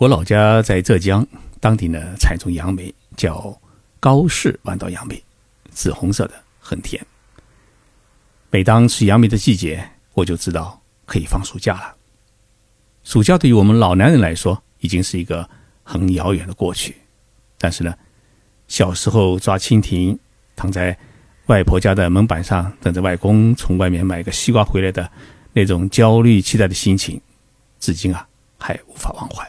我老家在浙江，当地呢产种杨梅，叫高氏弯刀杨梅，紫红色的，很甜。每当吃杨梅的季节，我就知道可以放暑假了。暑假对于我们老男人来说，已经是一个很遥远的过去。但是呢，小时候抓蜻蜓，躺在外婆家的门板上，等着外公从外面买个西瓜回来的那种焦虑期待的心情，至今啊还无法忘怀。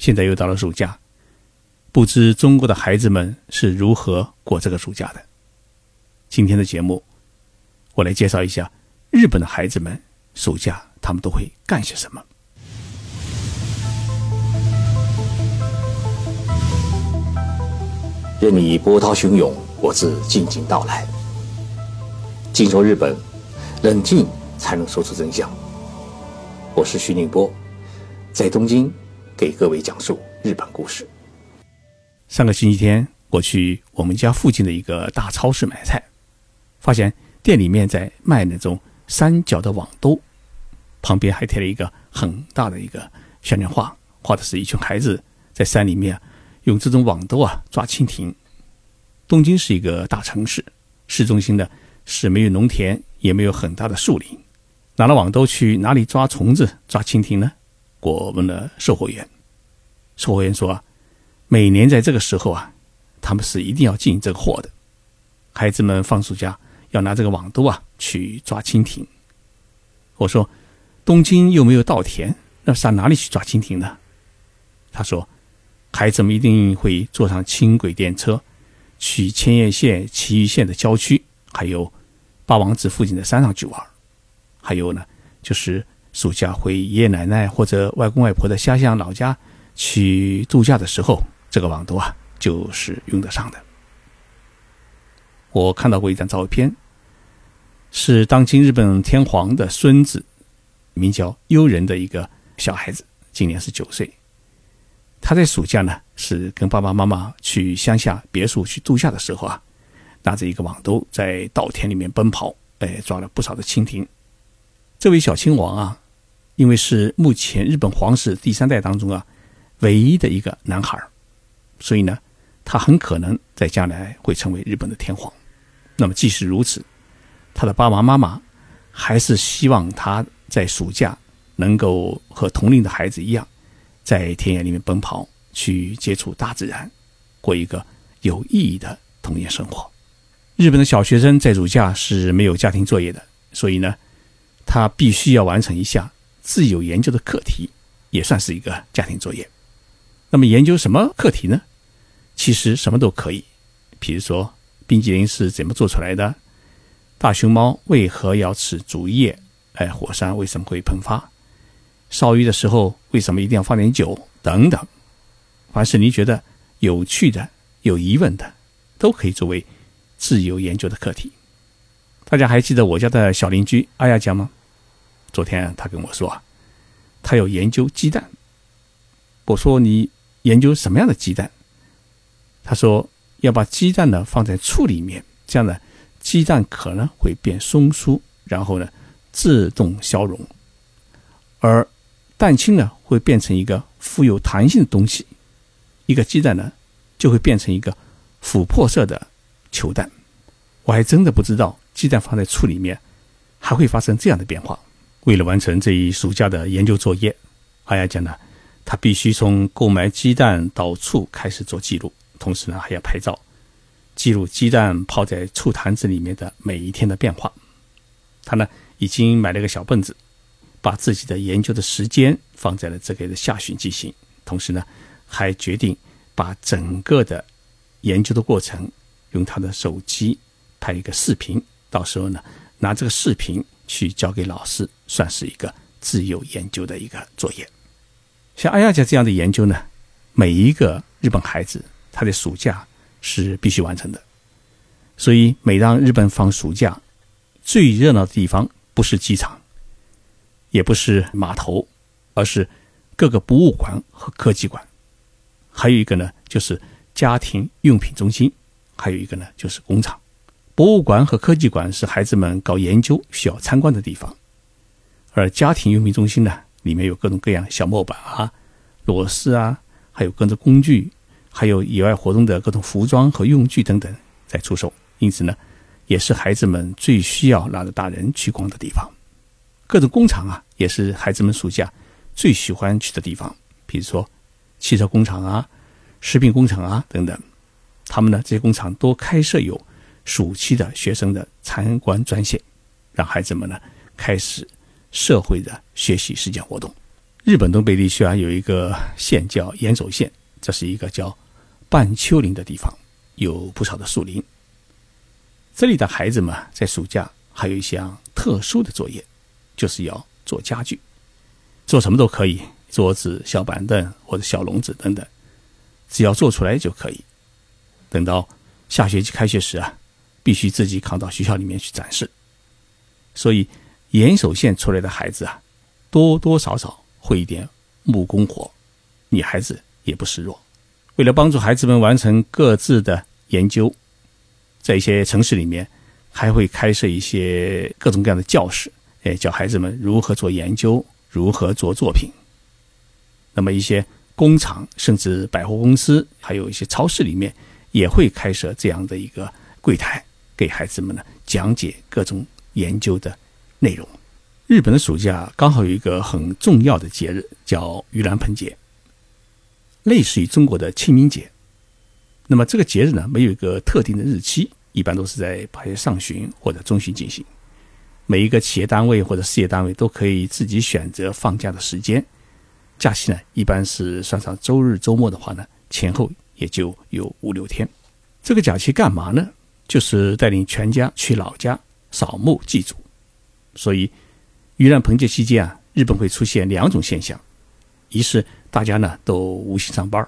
现在又到了暑假，不知中国的孩子们是如何过这个暑假的？今天的节目，我来介绍一下日本的孩子们暑假他们都会干些什么。任你波涛汹涌，我自静静到来。静说日本，冷静才能说出真相。我是徐宁波，在东京给各位讲述日本故事。上个星期天，我去我们家附近的一个大超市买菜，发现店里面在卖那种三角的网兜，旁边还贴了一个很大的一个宣传画，画的是一群孩子在山里面啊。用这种网兜啊抓蜻蜓。东京是一个大城市，市中心呢是没有农田，也没有很大的树林。拿了网兜去哪里抓虫子、抓蜻蜓呢？我们的售货员，售货员说啊，每年在这个时候啊，他们是一定要进这个货的。孩子们放暑假要拿这个网兜啊去抓蜻蜓。我说，东京又没有稻田，那上哪里去抓蜻蜓呢？他说。孩子们一定会坐上轻轨电车，去千叶县、埼玉县的郊区，还有八王子附近的山上去玩。还有呢，就是暑假回爷爷奶奶或者外公外婆的家乡老家去度假的时候，这个网兜啊就是用得上的。我看到过一张照片，是当今日本天皇的孙子，名叫悠仁的一个小孩子，今年是九岁。他在暑假呢，是跟爸爸妈妈去乡下别墅去度假的时候啊，拿着一个网兜在稻田里面奔跑，哎，抓了不少的蜻蜓。这位小亲王啊，因为是目前日本皇室第三代当中啊唯一的一个男孩所以呢，他很可能在将来会成为日本的天皇。那么即使如此，他的爸爸妈妈还是希望他在暑假能够和同龄的孩子一样。在田野里面奔跑，去接触大自然，过一个有意义的童年生活。日本的小学生在暑假是没有家庭作业的，所以呢，他必须要完成一项自由研究的课题，也算是一个家庭作业。那么研究什么课题呢？其实什么都可以，比如说冰激凌是怎么做出来的，大熊猫为何要吃竹叶，哎，火山为什么会喷发？烧鱼的时候为什么一定要放点酒？等等，凡是你觉得有趣的、有疑问的，都可以作为自由研究的课题。大家还记得我家的小邻居阿亚江吗？昨天他跟我说，他要研究鸡蛋。我说你研究什么样的鸡蛋？他说要把鸡蛋呢放在醋里面，这样呢鸡蛋壳呢会变松酥，然后呢自动消融，而。蛋清呢会变成一个富有弹性的东西，一个鸡蛋呢就会变成一个琥珀色的球蛋。我还真的不知道鸡蛋放在醋里面还会发生这样的变化。为了完成这一暑假的研究作业，阿雅讲呢，他必须从购买鸡蛋到醋开始做记录，同时呢还要拍照记录鸡蛋泡在醋坛子里面的每一天的变化。他呢已经买了个小本子。把自己的研究的时间放在了这个的下旬进行，同时呢，还决定把整个的研究的过程用他的手机拍一个视频，到时候呢，拿这个视频去交给老师，算是一个自由研究的一个作业。像阿亚家这样的研究呢，每一个日本孩子他的暑假是必须完成的。所以，每当日本放暑假，最热闹的地方不是机场。也不是码头，而是各个博物馆和科技馆，还有一个呢，就是家庭用品中心，还有一个呢，就是工厂。博物馆和科技馆是孩子们搞研究需要参观的地方，而家庭用品中心呢，里面有各种各样小木板啊、螺丝啊，还有各种工具，还有野外活动的各种服装和用具等等在出售。因此呢，也是孩子们最需要拉着大人去逛的地方。各种工厂啊，也是孩子们暑假最喜欢去的地方。比如说汽车工厂啊、食品工厂啊等等，他们呢这些工厂都开设有暑期的学生的参观专线，让孩子们呢开始社会的学习实践活动。日本东北地区啊有一个县叫岩手县，这是一个叫半丘陵的地方，有不少的树林。这里的孩子们在暑假还有一项特殊的作业。就是要做家具，做什么都可以，桌子、小板凳或者小笼子等等，只要做出来就可以。等到下学期开学时啊，必须自己扛到学校里面去展示。所以，岩手县出来的孩子啊，多多少少会一点木工活，女孩子也不示弱。为了帮助孩子们完成各自的研究，在一些城市里面还会开设一些各种各样的教室。哎，教孩子们如何做研究，如何做作品。那么一些工厂，甚至百货公司，还有一些超市里面，也会开设这样的一个柜台，给孩子们呢讲解各种研究的内容。日本的暑假刚好有一个很重要的节日，叫盂兰盆节，类似于中国的清明节。那么这个节日呢，没有一个特定的日期，一般都是在八月上旬或者中旬进行。每一个企业单位或者事业单位都可以自己选择放假的时间，假期呢一般是算上周日、周末的话呢，前后也就有五六天。这个假期干嘛呢？就是带领全家去老家扫墓祭祖。所以，盂兰盆节期间啊，日本会出现两种现象：一是大家呢都无心上班；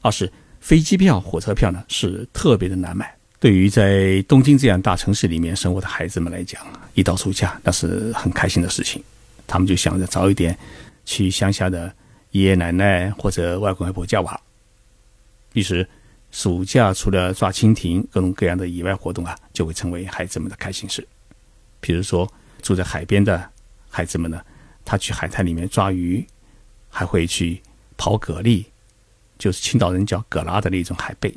二是飞机票、火车票呢是特别的难买。对于在东京这样大城市里面生活的孩子们来讲，一到暑假那是很开心的事情。他们就想着早一点去乡下的爷爷奶奶或者外公外婆家玩。于是，暑假除了抓蜻蜓，各种各样的野外活动啊，就会成为孩子们的开心事。比如说，住在海边的孩子们呢，他去海滩里面抓鱼，还会去刨蛤蜊，就是青岛人叫蛤拉的那种海贝。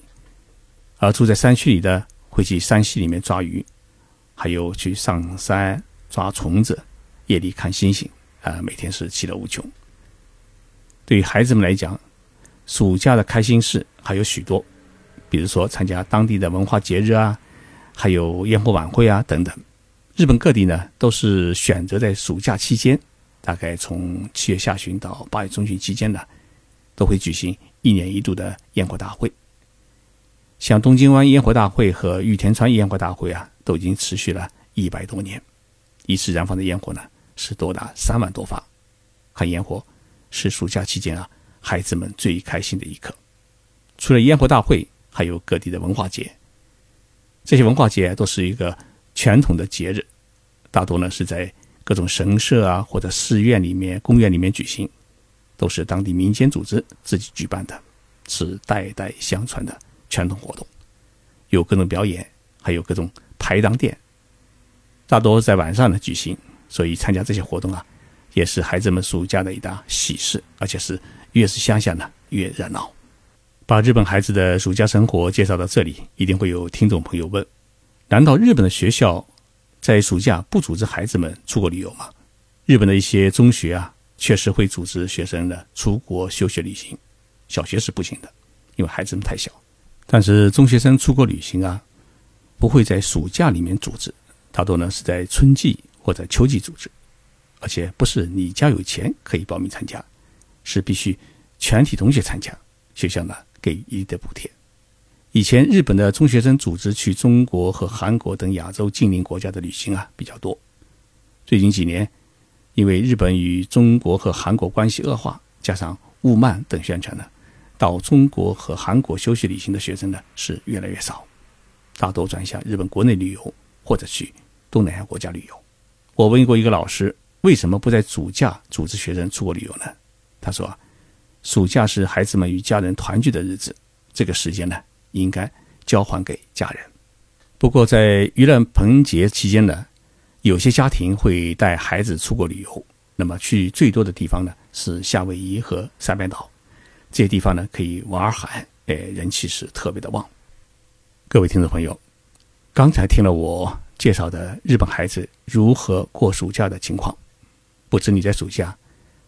而住在山区里的会去山溪里面抓鱼，还有去上山抓虫子，夜里看星星，啊，每天是其乐无穷。对于孩子们来讲，暑假的开心事还有许多，比如说参加当地的文化节日啊，还有烟火晚会啊等等。日本各地呢都是选择在暑假期间，大概从七月下旬到八月中旬期间呢，都会举行一年一度的烟火大会。像东京湾烟火大会和玉田川烟火大会啊，都已经持续了一百多年，一次燃放的烟火呢是多达三万多发。看烟火是暑假期间啊孩子们最开心的一刻。除了烟火大会，还有各地的文化节。这些文化节都是一个传统的节日，大多呢是在各种神社啊或者寺院里面、公园里面举行，都是当地民间组织自己举办的，是代代相传的。传统活动有各种表演，还有各种排档店，大多在晚上呢举行。所以参加这些活动啊，也是孩子们暑假的一大喜事，而且是越是乡下呢越热闹。把日本孩子的暑假生活介绍到这里，一定会有听众朋友问：难道日本的学校在暑假不组织孩子们出国旅游吗？日本的一些中学啊，确实会组织学生的出国休学旅行，小学是不行的，因为孩子们太小。但是中学生出国旅行啊，不会在暑假里面组织，大多呢是在春季或者秋季组织，而且不是你家有钱可以报名参加，是必须全体同学参加，学校呢给一的补贴。以前日本的中学生组织去中国和韩国等亚洲近邻国家的旅行啊比较多，最近几年，因为日本与中国和韩国关系恶化，加上雾漫等宣传呢。到中国和韩国休息旅行的学生呢是越来越少，大多转向日本国内旅游或者去东南亚国家旅游。我问过一个老师，为什么不在暑假组织学生出国旅游呢？他说，暑假是孩子们与家人团聚的日子，这个时间呢应该交还给家人。不过在盂兰盆节期间呢，有些家庭会带孩子出国旅游，那么去最多的地方呢是夏威夷和三班岛，这些地方呢可以玩海，哎，人气是特别的旺。各位听众朋友，刚才听了我介绍的日本孩子如何过暑假的情况，不知你在暑假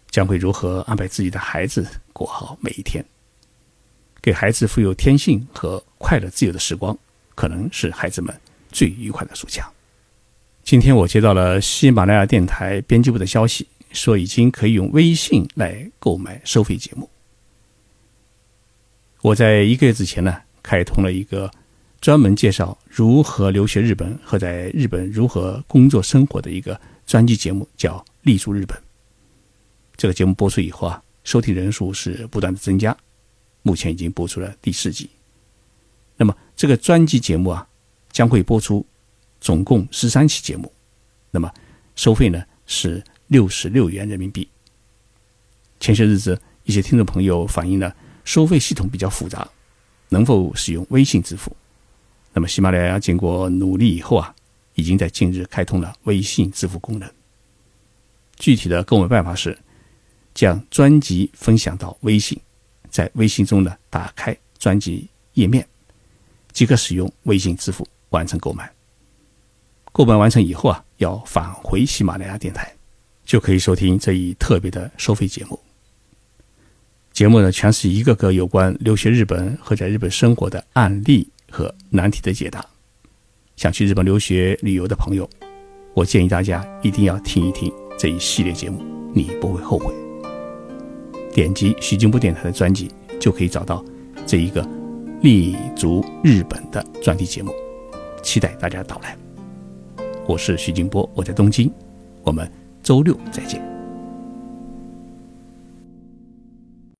将会如何安排自己的孩子过好每一天？给孩子富有天性和快乐自由的时光，可能是孩子们最愉快的暑假。今天我接到了喜马拉雅电台编辑部的消息，说已经可以用微信来购买收费节目。我在一个月之前呢，开通了一个专门介绍如何留学日本和在日本如何工作生活的一个专辑节目，叫《立足日本》。这个节目播出以后啊，收听人数是不断的增加，目前已经播出了第四集。那么这个专辑节目啊，将会播出。总共十三期节目，那么收费呢是六十六元人民币。前些日子，一些听众朋友反映呢收费系统比较复杂，能否使用微信支付？那么喜马拉雅经过努力以后啊，已经在近日开通了微信支付功能。具体的购买办法是将专辑分享到微信，在微信中呢打开专辑页面，即可使用微信支付完成购买。购买完成以后啊，要返回喜马拉雅电台，就可以收听这一特别的收费节目。节目呢，全是一个个有关留学日本和在日本生活的案例和难题的解答。想去日本留学旅游的朋友，我建议大家一定要听一听这一系列节目，你不会后悔。点击徐静波电台的专辑，就可以找到这一个立足日本的专题节目。期待大家的到来。我是徐静波，我在东京，我们周六再见。